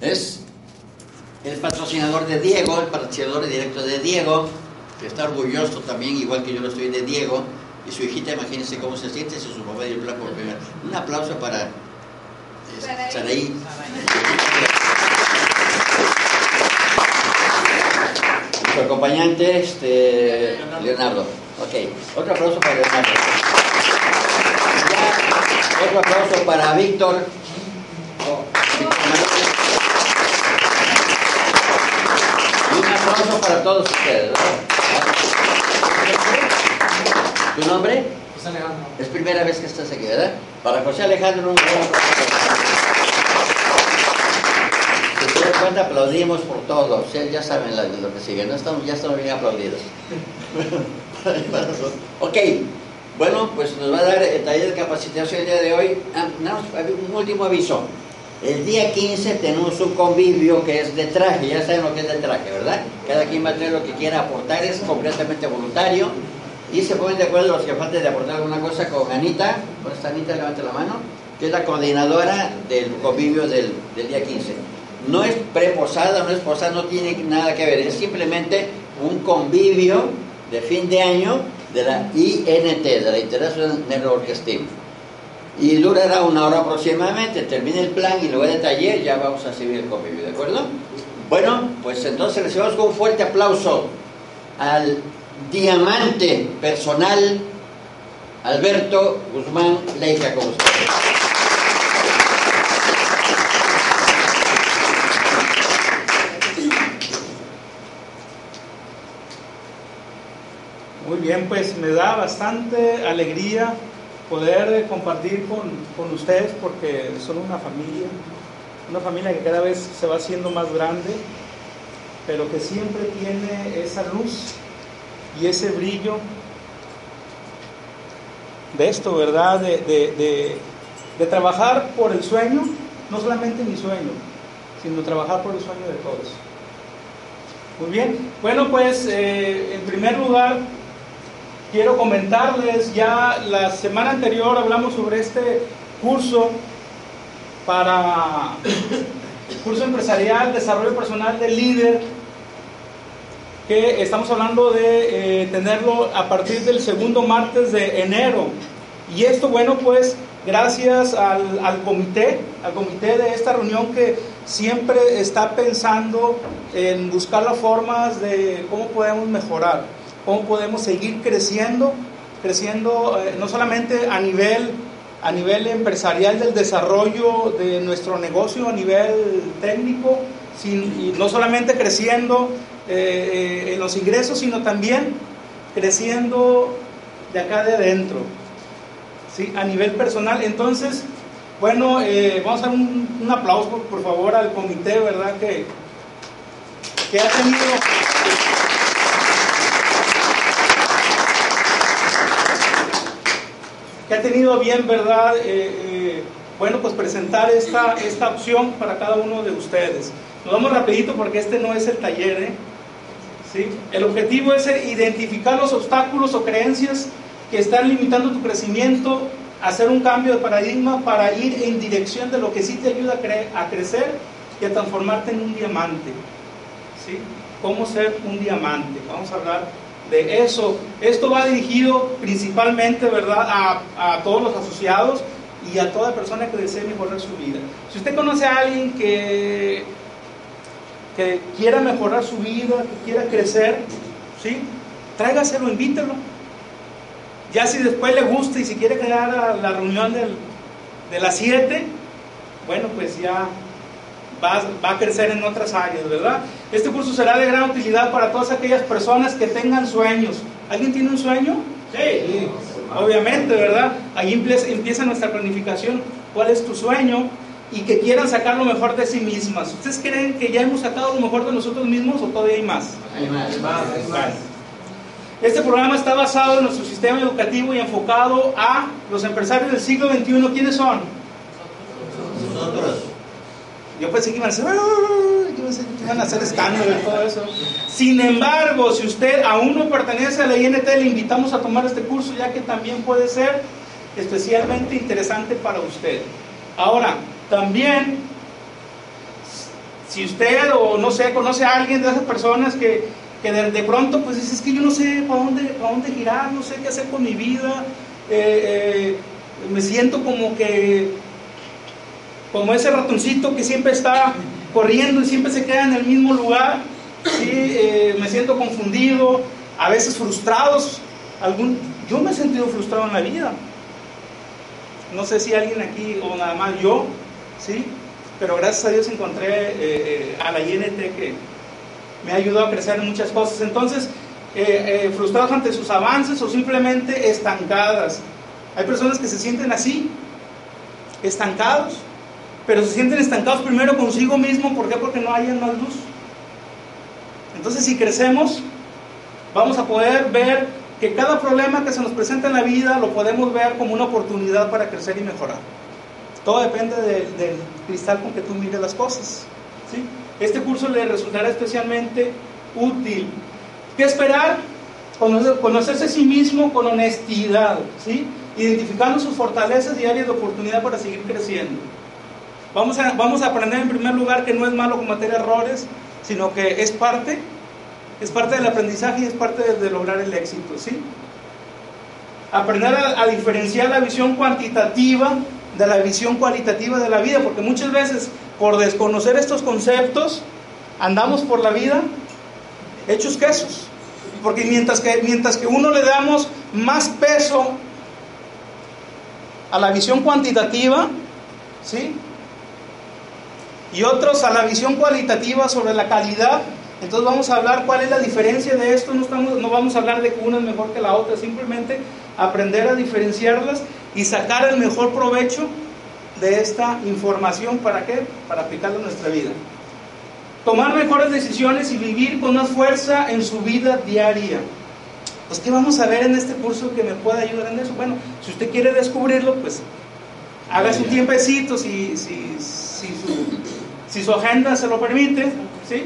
Es el patrocinador de Diego, el patrocinador directo de Diego, que está orgulloso también, igual que yo lo estoy, de Diego. Y su hijita, imagínense cómo se siente si su papá dio el plan por primera. Un aplauso para Saraí. Nuestro acompañante, este, Leonardo. Ok, otro aplauso para Leonardo. Ya, otro aplauso para Víctor. Aplauso para todos ustedes. ¿Tu nombre? José Alejandro. Es primera vez que estás aquí, ¿verdad? Para José Alejandro, un. Si se dan cuenta, aplaudimos por todo. Sea, ya saben lo que sigue, ¿no? Estamos, ya estamos bien aplaudidos. ok, bueno, pues nos va a dar el taller de capacitación el día de hoy. Ah, un último aviso. El día 15 tenemos un convivio que es de traje, ya saben lo que es de traje, ¿verdad? Cada quien va a traer lo que quiera aportar, es completamente voluntario. Y se ponen de acuerdo los que falten de aportar alguna cosa con Anita, con esta Anita, levante la mano, que es la coordinadora del convivio del, del día 15. No es preposada, no es posada, no tiene nada que ver, es simplemente un convivio de fin de año de la INT, de la International Network Steam. Y durará una hora aproximadamente, termina el plan y luego de taller ya vamos a seguir el convivio, ¿de acuerdo? Bueno, pues entonces recibamos con un fuerte aplauso al diamante personal Alberto Guzmán Leica con ustedes. Muy bien, pues me da bastante alegría poder compartir con, con ustedes porque son una familia, una familia que cada vez se va haciendo más grande, pero que siempre tiene esa luz y ese brillo de esto, ¿verdad? De, de- de- de trabajar por el sueño, no solamente mi sueño, sino trabajar por el sueño de todos. Muy bien, bueno pues eh, en primer lugar quiero comentarles, ya la semana anterior hablamos sobre este curso para curso empresarial, desarrollo personal del líder, que estamos hablando de eh, tenerlo a partir del segundo martes de enero. Y esto, bueno, pues gracias al, al comité, al comité de esta reunión que siempre está pensando en buscar las formas de cómo podemos mejorar, cómo podemos seguir creciendo, creciendo eh, no solamente a nivel, a nivel empresarial del desarrollo de nuestro negocio, a nivel técnico, sin- y no solamente creciendo eh, eh, en los ingresos, sino también creciendo de acá de adentro, ¿sí? a nivel personal. Entonces, bueno, vamos a dar un, un aplauso por, por favor al comité, ¿verdad? Que, que ha tenido... que ha tenido bien, ¿verdad? Eh, eh, bueno, pues presentar esta, esta opción para cada uno de ustedes. Nos vamos rapidito porque este no es el taller, ¿eh? ¿Sí? El objetivo es eh, identificar los obstáculos o creencias que están limitando tu crecimiento, hacer un cambio de paradigma para ir en dirección de lo que sí te ayuda a, cre- a crecer y a transformarte en un diamante. ¿Sí? ¿Cómo ser un diamante? Vamos a hablar de eso. Esto va dirigido principalmente, ¿verdad?, a, a todos los asociados y a toda persona que desee mejorar su vida. Si usted conoce a alguien que, que quiera mejorar su vida, que quiera crecer, ¿sí? Tráigaselo, invítelo. Ya si después le gusta y si quiere quedar a la reunión de las 7, bueno, pues ya va, va a crecer en otras áreas, ¿verdad? Este curso será de gran utilidad para todas aquellas personas que tengan sueños. ¿Alguien tiene un sueño? Sí, obviamente, ¿verdad? Ahí empieza, nuestra planificación. ¿Cuál es tu sueño? Y que quieran sacar lo mejor de sí mismas. ¿Ustedes creen que ya hemos sacado lo mejor de nosotros mismos o todavía hay más? Hay más. Vale. Este programa está basado en nuestro sistema educativo y enfocado a los empresarios del siglo XXI. ¿Quiénes son? Nosotros. Yo pensé que iban a hacer, yo pensé que iban a hacer escándalo y todo eso. Sin embargo, si usted aún no pertenece a la INT, le invitamos a tomar este curso, ya que también puede ser especialmente interesante para usted. Ahora, también Si usted o no sé, conoce a alguien de esas personas que, que de, pronto pues dice, es que yo no sé para dónde, para dónde girar, no sé qué hacer con mi vida, eh, eh, me siento como que, como ese ratoncito que siempre está corriendo y siempre se queda en el mismo lugar, ¿sí? Eh, me siento confundido, a veces frustrados, algún, yo me he sentido frustrado en la vida, no sé si alguien aquí o nada más yo, ¿sí? Pero gracias a Dios encontré a la INT que me ha ayudado a crecer en muchas cosas. Entonces, eh, eh, frustrados ante sus avances o simplemente estancadas. Hay personas que se sienten así, estancados, pero se sienten estancados primero consigo mismo. ¿Por qué? Porque no hay más luz. Entonces, si crecemos, vamos a poder ver que cada problema que se nos presenta en la vida lo podemos ver como una oportunidad para crecer y mejorar. Todo depende del cristal con que tú mires las cosas. ¿sí? Este curso le resultará especialmente útil. ¿Qué esperar? conocerse a sí mismo con honestidad, ¿sí? identificando sus fortalezas y áreas de oportunidad para seguir creciendo. Vamos a, vamos a aprender en primer lugar que no es malo cometer errores, sino que es parte, es parte del aprendizaje y es parte de, lograr el éxito. ¿sí? Aprender a diferenciar la visión cuantitativa de la visión cualitativa de la vida, porque muchas veces por desconocer estos conceptos andamos por la vida hechos quesos. Porque mientras que, mientras que uno le damos más peso a la visión cuantitativa, ¿sí? Y otros a la visión cualitativa sobre la calidad, entonces vamos a hablar cuál es la diferencia de esto, no, estamos, no vamos a hablar de que una es mejor que la otra, simplemente aprender a diferenciarlas y sacar el mejor provecho de esta información. ¿Para qué? Para aplicarla en nuestra vida. Tomar mejores decisiones y vivir con más fuerza en su vida diaria. Pues, ¿qué vamos a ver en este curso que me pueda ayudar en eso? Bueno, si usted quiere descubrirlo, pues haga su tiempecito, si, si, si, su, si su agenda se lo permite, ¿sí?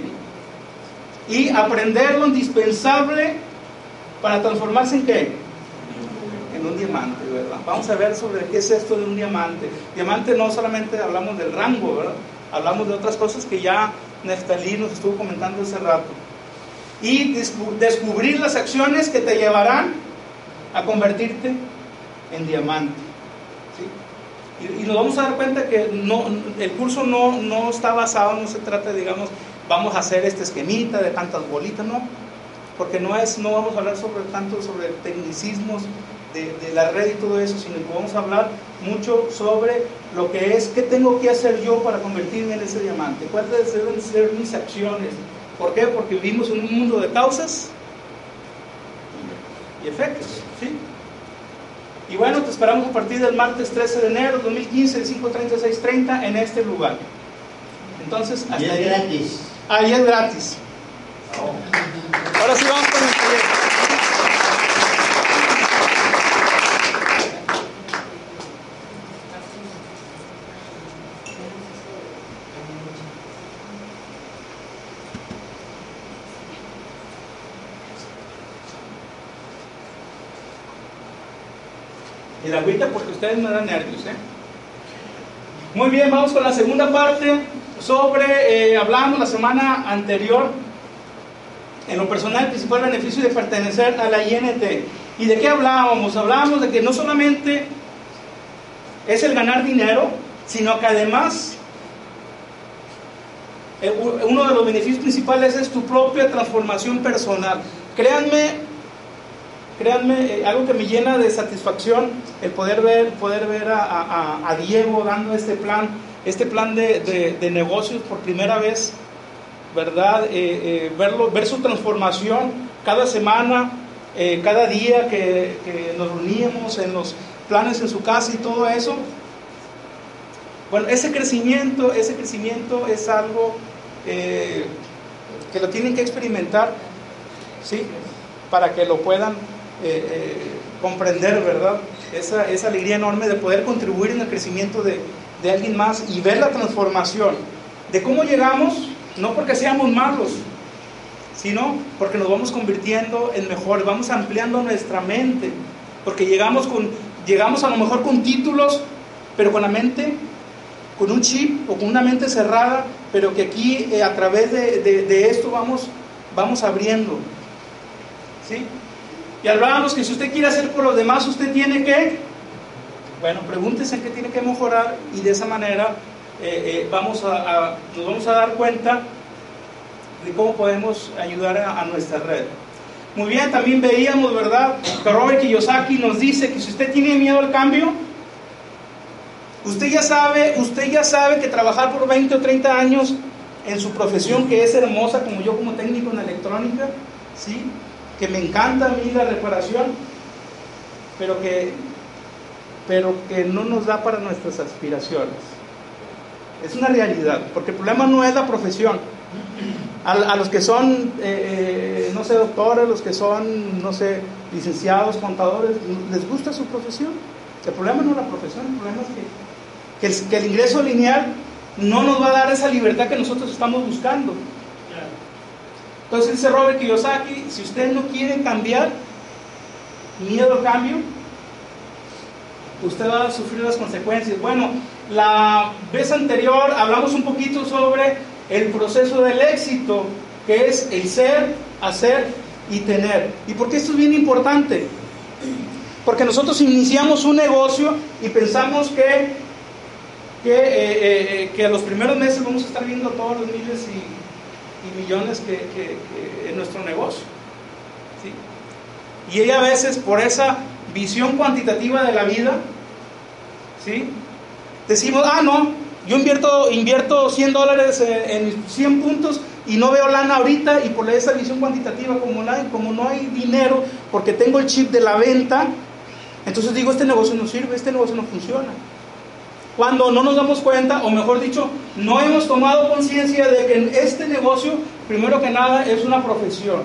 Y aprender lo indispensable para transformarse en qué? En un diamante, ¿verdad? Vamos a ver sobre qué es esto de un diamante. Diamante no solamente hablamos del rango, ¿verdad? Hablamos de otras cosas que ya Neftalí nos estuvo comentando hace rato. Y descubrir las acciones que te llevarán a convertirte en diamante. Y, nos vamos a dar cuenta que no, el curso no, no está basado, no se trata, digamos, vamos a hacer este esquemita de tantas bolitas, no. Porque no, es, no vamos a hablar sobre tanto sobre tecnicismos de, la red y todo eso, sino que vamos a hablar mucho sobre lo que es, qué tengo que hacer yo para convertirme en ese diamante, cuáles deben ser mis acciones. ¿Por qué? Porque vivimos en un mundo de causas y efectos. ¿sí? Y bueno, te esperamos a partir del martes 13 de enero de 2015, de 5.30 a 6.30 en este lugar. Entonces, hasta y es gratis. Ahí es gratis. Ahora sí vamos con el proyecto. Y la agüita porque ustedes me dan nervios, ¿eh? Muy bien, vamos con la segunda parte sobre, eh, hablamos la semana anterior, en lo personal, el principal beneficio de pertenecer a la INT. ¿Y de qué hablábamos? Hablábamos de que no solamente es el ganar dinero, sino que además eh, uno de los beneficios principales es tu propia transformación personal. Créanme, créanme, eh, algo que me llena de satisfacción el poder ver, poder ver a, Diego dando este plan, este plan de, negocios por primera vez, ¿verdad? Eh, eh, verlo, ver su transformación cada semana, cada día que, que, nos reuníamos en los planes en su casa y todo eso. Bueno, ese crecimiento, ese crecimiento es algo que lo tienen que experimentar, ¿sí? Para que lo puedan eh, eh, comprender, ¿verdad? Esa, esa, alegría enorme de poder contribuir en el crecimiento de, de alguien más y ver la transformación de cómo llegamos, no porque seamos malos, sino porque nos vamos convirtiendo en mejores, vamos ampliando nuestra mente, porque llegamos, con, llegamos a lo mejor con títulos, pero con la mente con un chip o con una mente cerrada, pero que aquí eh, a través de, esto vamos, vamos abriendo. ¿Sí? Y hablábamos que si usted quiere hacer por los demás, usted tiene que, bueno, pregúntese qué tiene que mejorar y de esa manera eh, eh, vamos a, nos vamos a dar cuenta de cómo podemos ayudar a, nuestra red. Muy bien, también veíamos, ¿verdad? Que Robert Kiyosaki nos dice que si usted tiene miedo al cambio, usted ya sabe, usted ya sabe que trabajar por 20 o 30 años en su profesión, que es hermosa, como yo como técnico en electrónica, ¿sí? Que me encanta a mí la reparación, pero que, pero que no nos da para nuestras aspiraciones. Es una realidad, porque el problema no es la profesión. A, los que son, eh, eh, no sé, doctores, los que son, no sé, licenciados, contadores, les gusta su profesión. El problema no es la profesión, el problema es que, que el ingreso lineal no nos va a dar esa libertad que nosotros estamos buscando. Entonces dice Robert Kiyosaki, si usted no quiere cambiar, miedo al cambio, usted va a sufrir las consecuencias. Bueno, la vez anterior hablamos un poquito sobre el proceso del éxito, que es el ser, hacer y tener. ¿Y por qué esto es bien importante? Porque nosotros iniciamos un negocio y pensamos que, que, eh, eh, que a los primeros meses vamos a estar viendo todos los miles y y millones que, en nuestro negocio. ¿sí? Y ella a veces por esa visión cuantitativa de la vida, ¿sí? decimos, ah, no, yo invierto, invierto 100 dólares en 100 puntos y no veo lana ahorita y por esa visión cuantitativa, como hay, como no hay dinero, porque tengo el chip de la venta, entonces digo, este negocio no sirve, este negocio no funciona cuando no nos damos cuenta, o mejor dicho, no hemos tomado conciencia de que este negocio, primero que nada, es una profesión.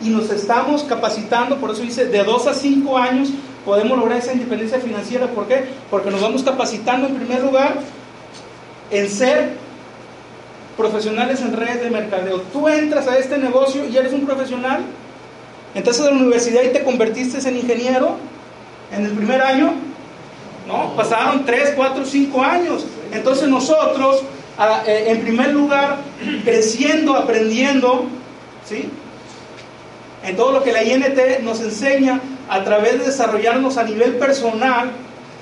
Y nos estamos capacitando, por eso dice, de 2 a 5 años podemos lograr esa independencia financiera. ¿Por qué? Porque nos vamos capacitando en primer lugar en ser profesionales en redes de mercadeo. Tú entras a este negocio y eres un profesional, entras a la universidad y te convertiste en ingeniero en el primer año, Pasaron 3, 4, 5 años. Entonces nosotros, eh, en primer lugar, creciendo, aprendiendo, ¿sí? En todo lo que la INT nos enseña a través de desarrollarnos a nivel personal,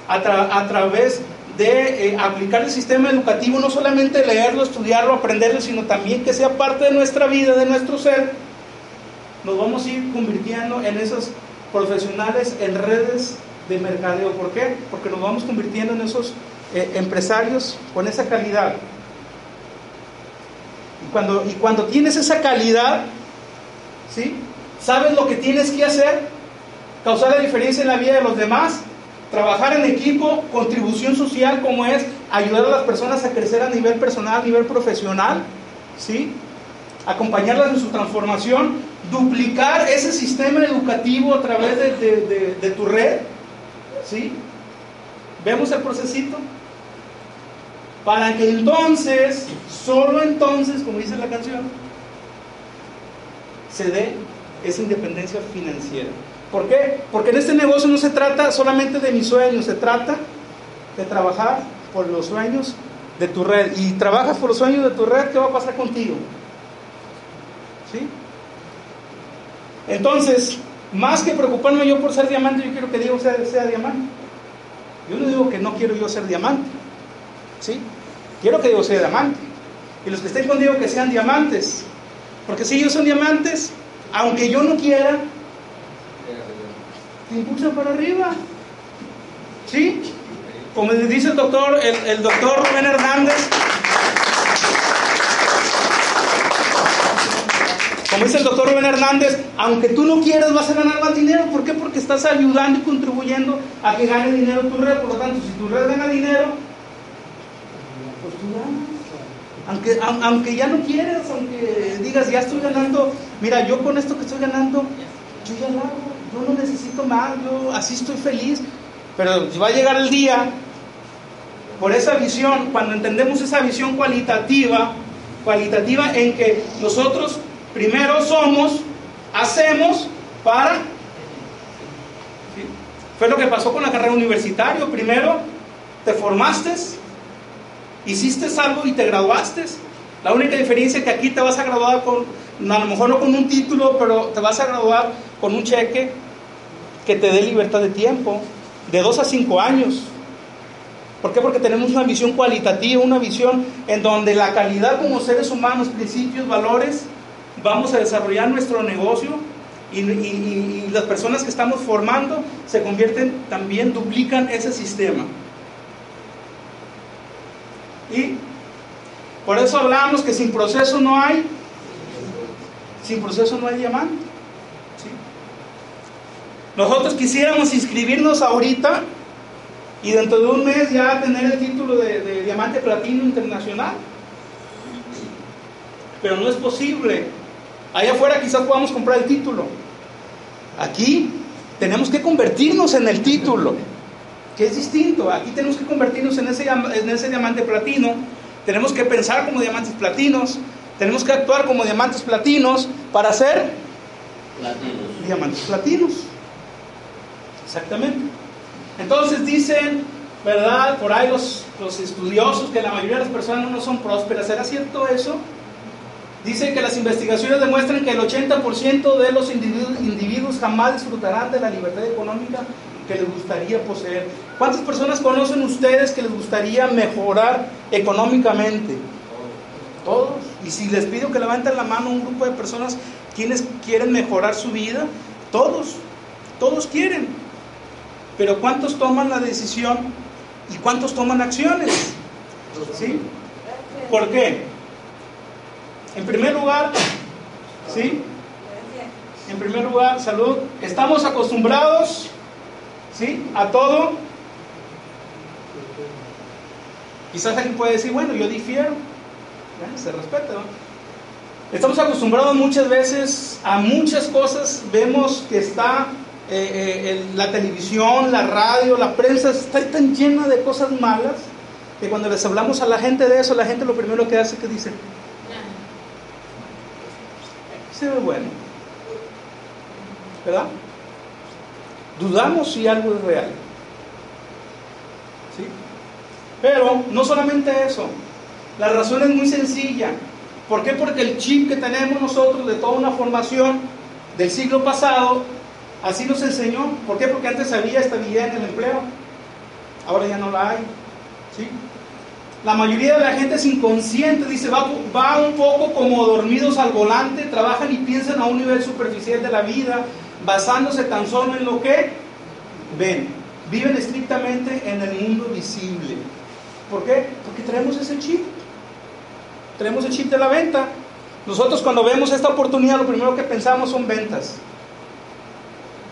a, través de eh, aplicar el sistema educativo, no solamente leerlo, estudiarlo, aprenderlo, sino también que sea parte de nuestra vida, de nuestro ser, nos vamos a ir convirtiendo en esos profesionales en redes de mercadeo. ¿Por qué? Porque nos vamos convirtiendo en esos eh, empresarios con esa calidad. Y cuando, y cuando tienes esa calidad, ¿sí? Sabes lo que tienes que hacer, causar la diferencia en la vida de los demás, trabajar en equipo, contribución social como es ayudar a las personas a crecer a nivel personal, a nivel profesional, ¿sí? acompañarlas en su transformación, duplicar ese sistema educativo a través de, de tu red, ¿Sí? ¿Vemos el procesito? Para que entonces, solo entonces, como dice la canción, se dé esa independencia financiera. ¿Por qué? Porque en este negocio no se trata solamente de mis sueños, se trata de trabajar por los sueños de tu red. Y trabajas por los sueños de tu red, ¿qué va a pasar contigo? ¿Sí? Entonces, más que preocuparme yo por ser diamante, yo quiero que Dios sea, diamante. Yo no digo que no quiero yo ser diamante. ¿Sí? Quiero que Dios sea diamante. Y los que estén conmigo que sean diamantes. Porque si ellos son diamantes, aunque yo no quiera, te impulsan para arriba. ¿Sí? Como dice el doctor, el, el doctor Rubén Hernández, Como dice el doctor Rubén Hernández, aunque tú no quieras vas a ganar más dinero. ¿Por qué? Porque estás ayudando y contribuyendo a que gane dinero tu red. Por lo tanto, si tu red gana dinero, pues tú ganas. Aunque, aunque ya no quieras, aunque digas, ya estoy ganando, mira, yo con esto que estoy ganando, yo ya lo hago, yo no necesito más, yo así estoy feliz. Pero va a llegar el día, por esa visión, cuando entendemos esa visión cualitativa, cualitativa en que nosotros Primero somos, hacemos para... Fue lo que pasó con la carrera universitaria. Primero te formaste, hiciste algo y te graduaste. La única diferencia es que aquí te vas a graduar con, a lo mejor no con un título, pero te vas a graduar con un cheque que te dé libertad de tiempo, de dos a cinco años. ¿Por qué? Porque tenemos una visión cualitativa, una visión en donde la calidad como seres humanos, principios, valores, vamos a desarrollar nuestro negocio y, las personas que estamos formando se convierten, también duplican ese sistema. Y por eso hablamos que sin proceso no hay, sin proceso no hay diamante. Nosotros quisiéramos inscribirnos ahorita y dentro de un mes ya tener el título de diamante platino internacional. Pero no es posible. Allá afuera quizás podamos comprar el título. Aquí tenemos que convertirnos en el título, que es distinto. Aquí tenemos que convertirnos en ese, en ese diamante platino. Tenemos que pensar como diamantes platinos. Tenemos que actuar como diamantes platinos para ser Platinos. diamantes platinos. Exactamente. Entonces dicen, ¿verdad? Por ahí los, los estudiosos que la mayoría de las personas no son prósperas. ¿Será cierto eso? Dicen que las investigaciones demuestran que el 80% de los individuos, individuos, jamás disfrutarán de la libertad económica que les gustaría poseer. ¿Cuántas personas conocen ustedes que les gustaría mejorar económicamente? Todos. Y si les pido que levanten la mano un grupo de personas quienes quieren mejorar su vida, todos, todos quieren. Pero ¿cuántos toman la decisión y cuántos toman acciones? ¿Sí? ¿Por qué? En primer lugar, ¿sí? En primer lugar, salud. Estamos acostumbrados, ¿sí? A todo. Quizás alguien puede decir, bueno, yo difiero. Se respeta, ¿no? Estamos acostumbrados muchas veces a muchas cosas. Vemos que está eh, eh, la televisión, la radio, la prensa, está tan llena de cosas malas que cuando les hablamos a la gente de eso, la gente lo primero que hace es que dice, se ve bueno. ¿Verdad? Dudamos si algo es real. ¿Sí? Pero no solamente eso. La razón es muy sencilla. ¿Por qué? Porque el chip que tenemos nosotros de toda una formación del siglo pasado, así nos enseñó. ¿Por qué? Porque antes había estabilidad en el empleo. Ahora ya no la hay. ¿Sí? La mayoría de la gente es inconsciente, dice, va, un poco como dormidos al volante, trabajan y piensan a un nivel superficial de la vida, basándose tan solo en lo que ven. Viven estrictamente en el mundo visible. ¿Por qué? Porque traemos ese chip. Tenemos el chip de la venta. Nosotros cuando vemos esta oportunidad, lo primero que pensamos son ventas.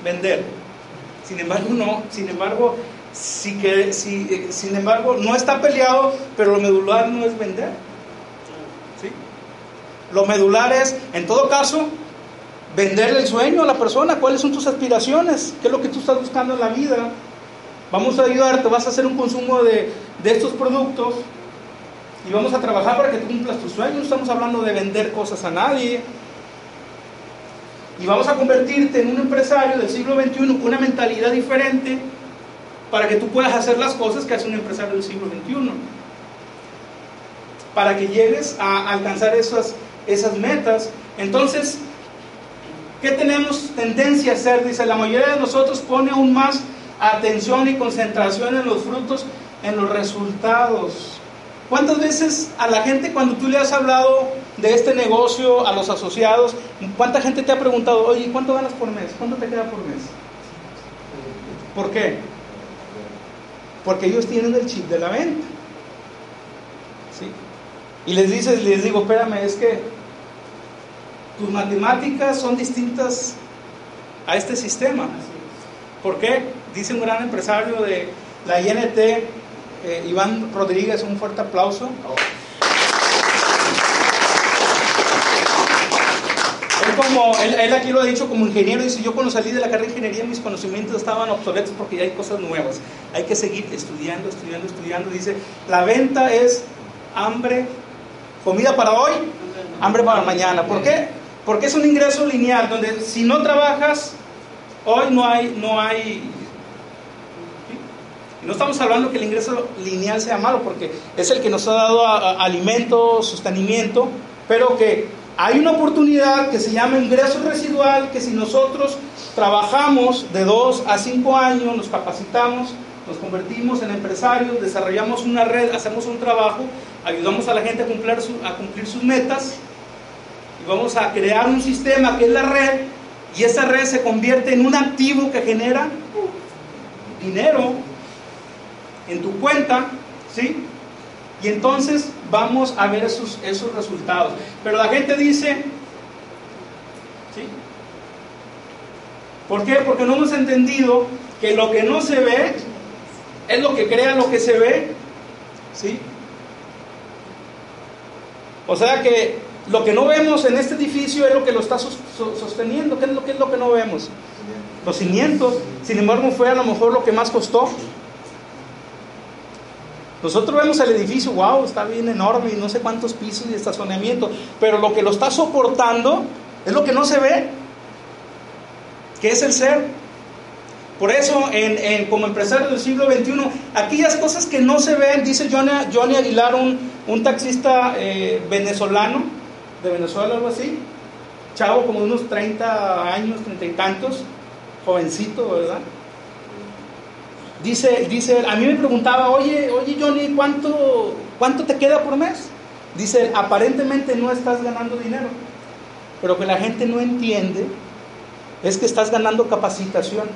Vender. Sin embargo, no. Sin embargo, si que, si, eh, sin embargo, no está peleado, pero lo medular no es vender. ¿Sí? Lo medular es, en todo caso, venderle el sueño a la persona. ¿Cuáles son tus aspiraciones? ¿Qué es lo que tú estás buscando en la vida? Vamos a ayudarte, vas a hacer un consumo de, de estos productos y vamos a trabajar para que tú cumplas tus sueños. No estamos hablando de vender cosas a nadie. Y vamos a convertirte en un empresario del siglo XXI con una mentalidad diferente para que tú puedas hacer las cosas que hace un empresario del siglo XXI. Para que llegues a alcanzar esas, esas metas. Entonces, ¿qué tenemos tendencia a hacer? Dice, la mayoría de nosotros pone aún más atención y concentración en los frutos, en los resultados. ¿Cuántas veces a la gente cuando tú le has hablado de este negocio, a los asociados, cuánta gente te ha preguntado, oye, ¿cuánto ganas por mes? ¿Cuánto te queda por mes? ¿Por qué? Porque ellos tienen el chip de la venta. ¿Sí? Y les dices, les digo, espérame, es que tus matemáticas son distintas a este sistema. ¿Por qué? Dice un gran empresario de la INT, eh, Iván Rodríguez, un fuerte aplauso. Como, él, aquí lo ha dicho como ingeniero, dice, yo cuando salí de la carrera de ingeniería mis conocimientos estaban obsoletos porque ya hay cosas nuevas. Hay que seguir estudiando, estudiando, estudiando. Dice, la venta es hambre, comida para hoy, hambre para mañana. ¿Por qué? Porque es un ingreso lineal, donde si no trabajas, hoy no hay, no hay no estamos hablando que el ingreso lineal sea malo, porque es el que nos ha dado alimento, sostenimiento, pero que hay una oportunidad que se llama ingreso residual, que si nosotros trabajamos de 2 a 5 años, nos capacitamos, nos convertimos en empresarios, desarrollamos una red, hacemos un trabajo, ayudamos a la gente a cumplir, a cumplir sus metas y vamos a crear un sistema que es la red y esa red se convierte en un activo que genera dinero en tu cuenta, ¿sí? Y entonces vamos a ver esos, esos resultados. Pero la gente dice, ¿sí? ¿Por qué? Porque no hemos entendido que lo que no se ve es lo que crea lo que se ve, ¿sí? O sea que lo que no vemos en este edificio es lo que lo está sosteniendo. ¿Qué es lo, que es lo que no vemos? Los cimientos. Sin embargo, fue a lo mejor lo que más costó. Nosotros vemos el edificio, wow, está bien enorme y no sé cuántos pisos y estacionamiento, pero lo que lo está soportando es lo que no se ve, que es el ser. Por eso, como empresario del siglo XXI, aquellas cosas que no se ven, dice Johnny, Johnny Aguilar, un, taxista eh, venezolano, de Venezuela, algo así, chavo como unos 30 años, 30 y tantos, jovencito, ¿verdad? Dice, dice, a mí me preguntaba, oye, oye Johnny, ¿cuánto, ¿cuánto te queda por mes? Dice, aparentemente no estás ganando dinero, pero que la gente no entiende es que estás ganando capacitación.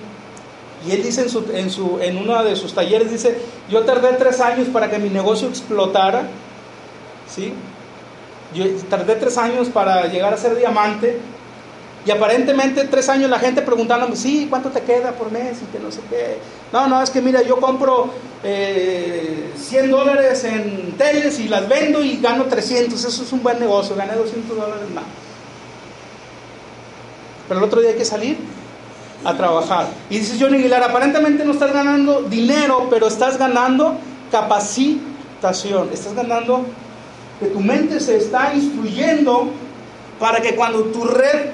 Y él dice en, su, en, su, en uno de sus talleres, dice, yo tardé tres años para que mi negocio explotara, ¿sí? Yo tardé tres años para llegar a ser diamante y aparentemente tres años la gente preguntándome, sí, ¿cuánto te queda por mes? Y que no sé qué. No, no, es que mira, yo compro eh, 100 dólares en teles y las vendo y gano 300. Eso es un buen negocio, gané 200 dólares más. Pero el otro día hay que salir a trabajar. Y dice Johnny Aguilar, aparentemente no estás ganando dinero, pero estás ganando capacitación. Estás ganando que tu mente se está instruyendo para que cuando tu red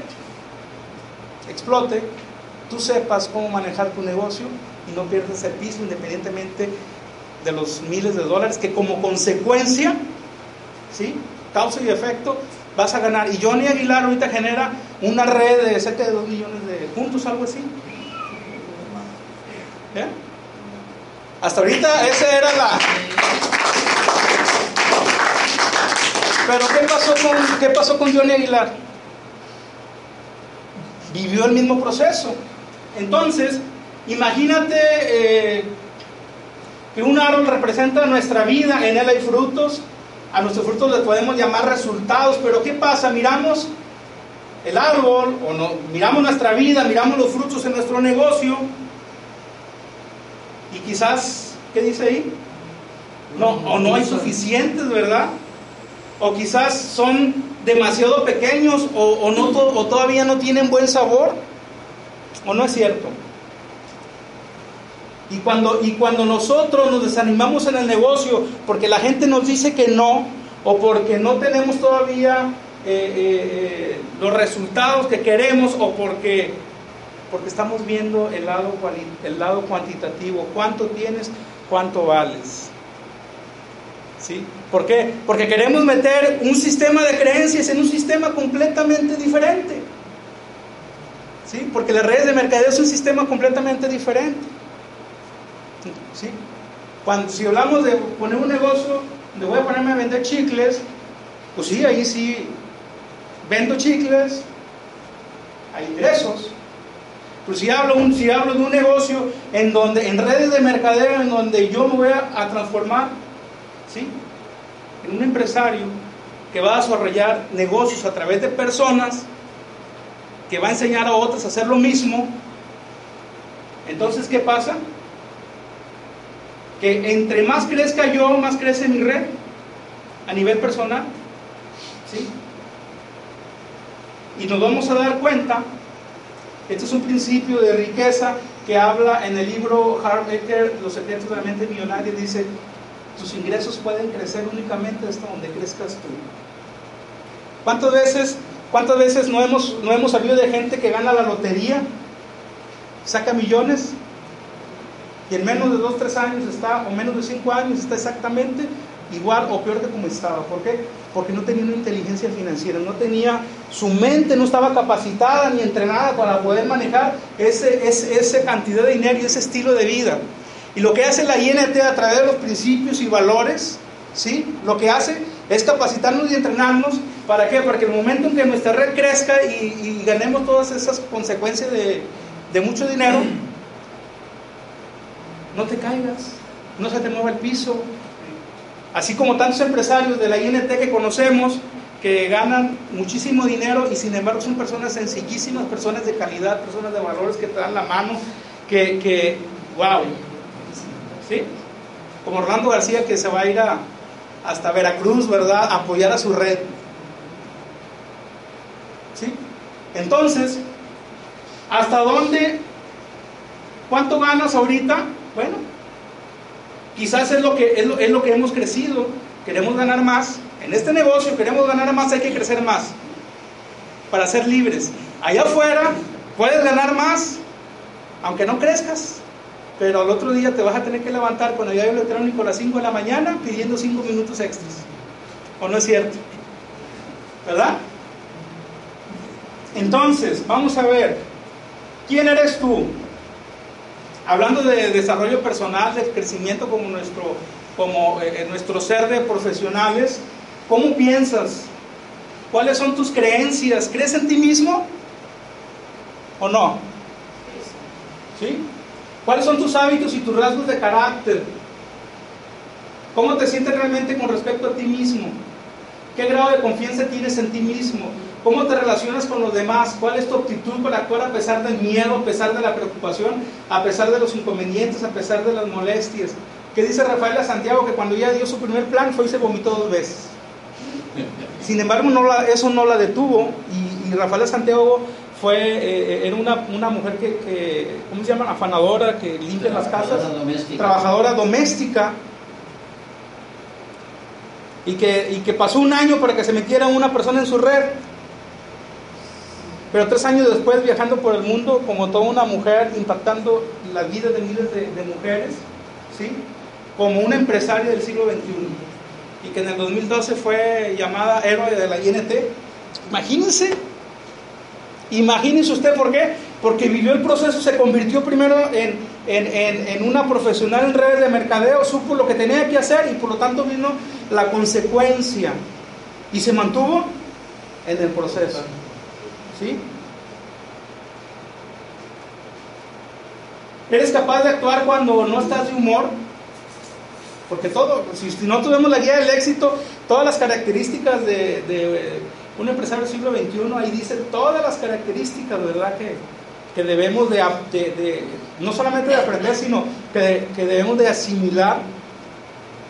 explote, tú sepas cómo manejar tu negocio y no pierdas el piso independientemente de los miles de dólares que como consecuencia, ¿sí? causa y efecto, vas a ganar. Y Johnny Aguilar ahorita genera una red de cerca de 2 millones de puntos, algo así. Hasta ahorita esa era la... Pero ¿qué pasó con, qué pasó con Johnny Aguilar? Vivió el mismo proceso. Entonces, imagínate eh, que un árbol representa nuestra vida, en él hay frutos, a nuestros frutos les podemos llamar resultados, pero ¿qué pasa? Miramos el árbol, o no, miramos nuestra vida, miramos los frutos en nuestro negocio, y quizás, ¿qué dice ahí? No, o no hay suficientes, ¿verdad? O quizás son demasiado pequeños o, no, o todavía no tienen buen sabor, o no es cierto. Y cuando, y cuando nosotros nos desanimamos en el negocio porque la gente nos dice que no, o porque no tenemos todavía eh, eh, los resultados que queremos, o porque, porque estamos viendo el lado, el lado cuantitativo, cuánto tienes, cuánto vales. ¿Sí? ¿Por qué? Porque queremos meter un sistema de creencias en un sistema completamente diferente. ¿Sí? Porque las redes de mercadeo es un sistema completamente diferente. ¿Sí? Cuando, si hablamos de poner un negocio, donde voy a ponerme a vender chicles, pues sí, ahí sí vendo chicles, hay ingresos. Pero si hablo, un, si hablo de un negocio en donde, en redes de mercadeo, en donde yo me voy a transformar, ¿sí? En un empresario que va a desarrollar negocios a través de personas, que va a enseñar a otras a hacer lo mismo. Entonces, ¿qué pasa? Que entre más crezca yo, más crece mi red a nivel personal. ¿Sí? Y nos vamos a dar cuenta, este es un principio de riqueza que habla en el libro Harv Eker, Los secretos de la mente millonaria, dice, tus ingresos pueden crecer únicamente hasta donde crezcas tú. ¿Cuántas veces, cuántas veces no hemos, no hemos sabido de gente que gana la lotería, saca millones y en menos de 2, 3 años está, o menos de 5 años está exactamente igual o peor que como estaba. ¿Por qué? Porque no tenía una inteligencia financiera, no tenía, su mente no estaba capacitada ni entrenada para poder manejar ese, ese, esa cantidad de dinero y ese estilo de vida. Y lo que hace la INT a través de los principios y valores, ¿sí? Lo que hace es capacitarnos y entrenarnos. ¿Para qué? Para que el momento en que nuestra red crezca y, ganemos todas esas consecuencias de, mucho dinero, no te caigas, no se te mueva el piso, Así como tantos empresarios de la INT que conocemos que ganan muchísimo dinero y sin embargo son personas sencillísimas, personas de calidad, personas de valores que te dan la mano, que, que wow, ¿sí? Como Orlando García que se va a ir a, hasta Veracruz, ¿verdad? A apoyar a su red. ¿Sí? Entonces, ¿hasta dónde? ¿Cuánto ganas ahorita? Bueno, Quizás es lo que, es lo, es lo que hemos crecido, queremos ganar más. En este negocio queremos ganar más, hay que crecer más para ser libres. Allá afuera puedes ganar más, aunque no crezcas, pero al otro día te vas a tener que levantar con el diario electrónico a las 5 de la mañana pidiendo 5 minutos extras. ¿O no es cierto? ¿Verdad? Entonces, vamos a ver, ¿quién eres tú? hablando de desarrollo personal, de crecimiento como nuestro, como, eh, nuestro ser de profesionales, ¿cómo piensas? ¿Cuáles son tus creencias? ¿Crees en ti mismo o no? ¿Sí? ¿Cuáles son tus hábitos y tus rasgos de carácter? ¿Cómo te sientes realmente con respecto a ti mismo? ¿Qué grado de confianza tienes en ti mismo? ¿Cómo te relacionas con los demás? ¿Cuál es tu actitud para actuar a pesar del miedo, a pesar de la preocupación, a pesar de los inconvenientes, a pesar de las molestias? ¿Qué dice Rafael Santiago? Que cuando ya dio su primer plan fue y se vomitó dos veces. Sin embargo, no eso no la detuvo y, Rafael a Santiago fue, eh, era una, una mujer que, ¿cómo se llama? Afanadora, que limpia las casas. Trabajadora doméstica. Y que, y que pasó un año para que se metiera una persona en su red pero tres años después, viajando por el mundo como toda una mujer, impactando la vida de miles de, mujeres, ¿sí? como una empresaria del siglo XXI, y que en el 2012 fue llamada héroe de la INT. Imagínense, imagínense usted por qué, porque vivió el proceso, se convirtió primero en, en, en, una profesional en redes de mercadeo, supo lo que tenía que hacer y por lo tanto vino la consecuencia y se mantuvo en el proceso. ¿Eres capaz de actuar cuando no estás de humor? Porque todo, si, no tuvimos la guía del éxito, todas las características de, un empresario del siglo XXI, ahí dice todas las características, ¿verdad? Que, que debemos de, no solamente de aprender, sino que, que debemos de asimilar,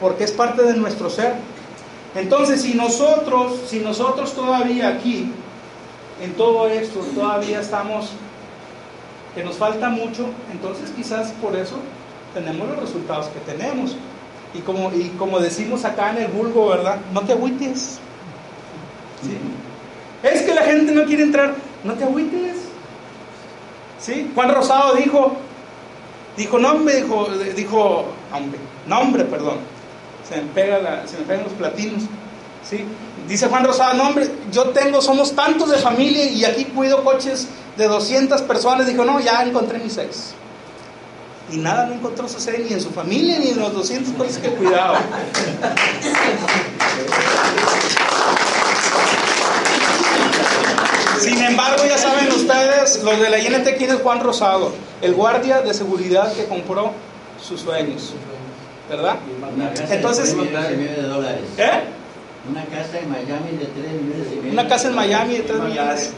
porque es parte de nuestro ser. Entonces, si nosotros, si nosotros todavía aquí en todo esto todavía estamos, que nos falta mucho, entonces quizás por eso tenemos los resultados que tenemos. Y como, y como decimos acá en el vulgo, ¿verdad? No te agüites. Es que la gente no quiere entrar, no te agüites. ¿Sí? Juan Rosado dijo, dijo, no dijo, dijo, hombre, no hombre, perdón. Se me, pega se me pegan los platinos. ¿Sí? Dice Juan Rosado, no hombre, yo tengo, somos tantos de familia y aquí cuido coches de 200 personas. Dijo, no, ya encontré mis seis. Y nada, no encontró su seis ni en su familia ni en los 200 coches que cuidaba. Sin embargo, ya saben ustedes, los de la INT, ¿quién es Juan Rosado? El guardia de seguridad que compró sus sueños. ¿Verdad? Entonces, ¿eh? Una casa en Miami de 3 millones y medio. Una casa en Miami de 3 millones.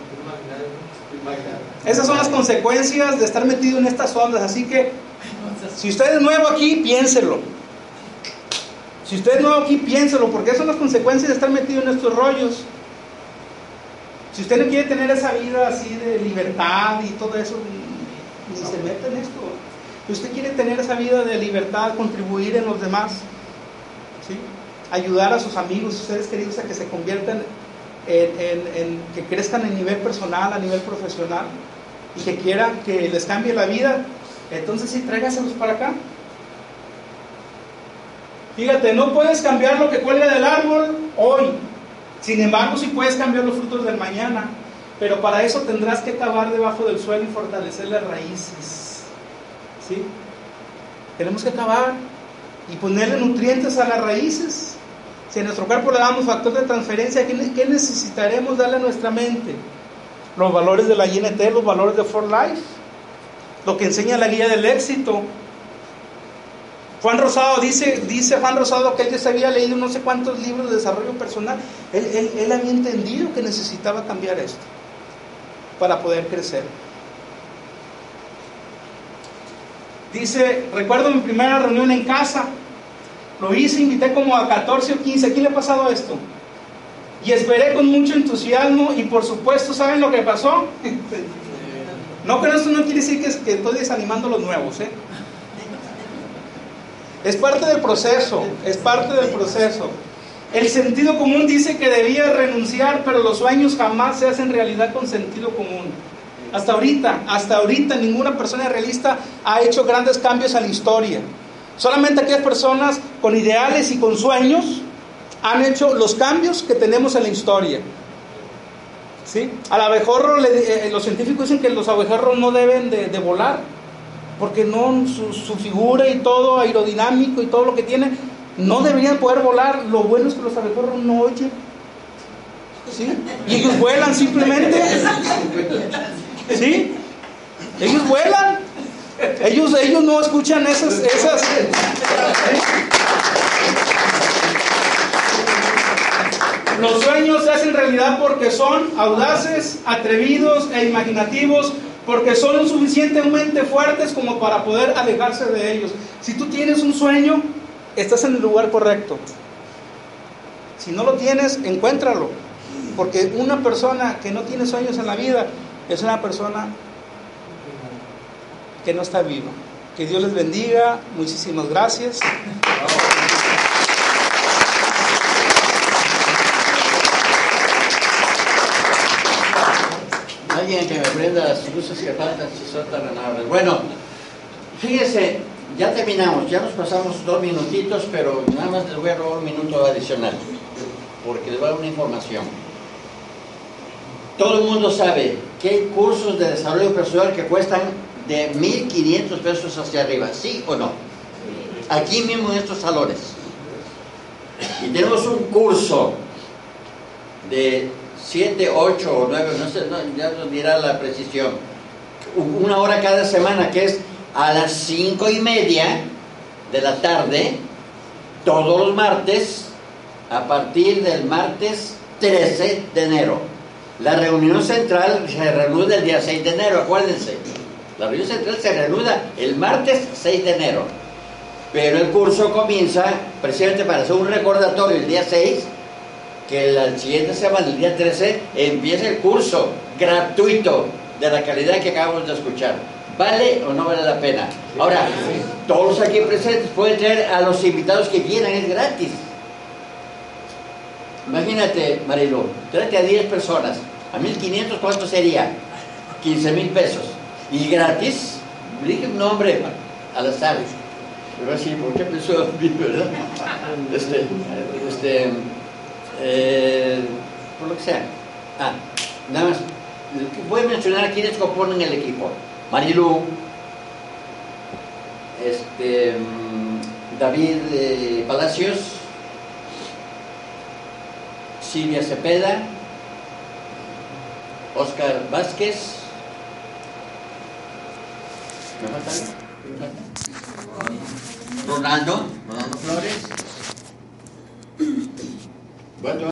Esas son las consecuencias de estar metido en estas ondas. Así que, si usted es nuevo aquí, piénselo. Si usted es nuevo aquí, piénselo, porque esas son las consecuencias de estar metido en estos rollos. Si usted no quiere tener esa vida así de libertad y todo eso, ni se mete en esto. Si usted quiere tener esa vida de libertad, contribuir en los demás, ¿sí? ayudar a sus amigos, sus seres queridos a que se conviertan en, que crezcan a nivel personal, a nivel profesional y que quieran que les cambie la vida, entonces sí, tráigaselos para acá. Fíjate, no puedes cambiar lo que cuelga del árbol hoy. Sin embargo, sí puedes cambiar los frutos del mañana. Pero para eso tendrás que cavar debajo del suelo y fortalecer las raíces. ¿Sí? Tenemos que cavar y ponerle nutrientes a las raíces. Si a nuestro cuerpo le damos factor de transferencia, ¿qué necesitaremos darle a nuestra mente? Los valores de la INT, los valores de For Life, lo que enseña la guía del éxito. Juan Rosado dice, dice Juan Rosado que él ya se había leído no sé cuántos libros de desarrollo personal. Él, él, él había entendido que necesitaba cambiar esto para poder crecer. Dice, recuerdo mi primera reunión en casa, lo hice, invité como a 14 o 15, ¿a quién le ha pasado esto? Y esperé con mucho entusiasmo y por supuesto, ¿saben lo que pasó? No, pero esto no quiere decir que, que estoy desanimando a los nuevos, ¿eh? Es parte del proceso, es parte del proceso. El sentido común dice que debía renunciar, pero los sueños jamás se hacen realidad con sentido común. Hasta ahorita, hasta ahorita ninguna persona realista ha hecho grandes cambios a la historia. Solamente aquellas personas con ideales y con sueños han hecho los cambios que tenemos en la historia. ¿Sí? Al abejorro, eh, los científicos dicen que los abejorros no deben de, volar, porque no su, su, figura y todo aerodinámico y todo lo que tiene, no deberían poder volar. Lo bueno es que los abejorros no oyen. ¿Sí? Y ellos vuelan simplemente. ¿Sí? Ellos vuelan. Ellos, ellos no escuchan esas, esas. Los sueños se hacen realidad porque son audaces, atrevidos e imaginativos, porque son suficientemente fuertes como para poder alejarse de ellos. Si tú tienes un sueño, estás en el lugar correcto. Si no lo tienes, encuéntralo. Porque una persona que no tiene sueños en la vida es una persona que no está viva. Que Dios les bendiga. Muchísimas gracias. Alguien que me prenda las luces que faltan si son tan amables. Bueno, fíjese, ya terminamos, ya nos pasamos dos minutitos, pero nada más les voy a robar un minuto adicional, porque les voy a dar una información. Todo el mundo sabe que hay cursos de desarrollo personal que cuestan de 1.500 pesos hacia arriba, ¿sí o no? Aquí mismo en estos salones. Y tenemos un curso de 7, 8 o 9, no sé, ya nos dirá la precisión, una hora cada semana que es a las 5 y media de la tarde, todos los martes, a partir del martes 13 de enero. La reunión central se reanuda el día 6 de enero, acuérdense. La reunión central se reanuda el martes 6 de enero. Pero el curso comienza precisamente para hacer un recordatorio el día 6, que la siguiente semana, el día 13, empieza el curso gratuito de la calidad que acabamos de escuchar. ¿Vale o no vale la pena? Ahora, todos aquí presentes pueden traer a los invitados que quieran, es gratis. Imagínate, Marilu, trate a 10 personas. A 1500, ¿cuánto sería? 15 mil pesos. Y gratis, dije un nombre al azar. Le voy a decir, ¿por qué pensó a mí, verdad? Este, este, eh, por lo que sea. Ah, nada más. Voy a mencionar a quienes componen el equipo. Marilu, este, mm, David eh, Palacios, Silvia Cepeda, Oscar Vázquez. ¿Me falta Ronaldo, Ronaldo Flores. Bueno,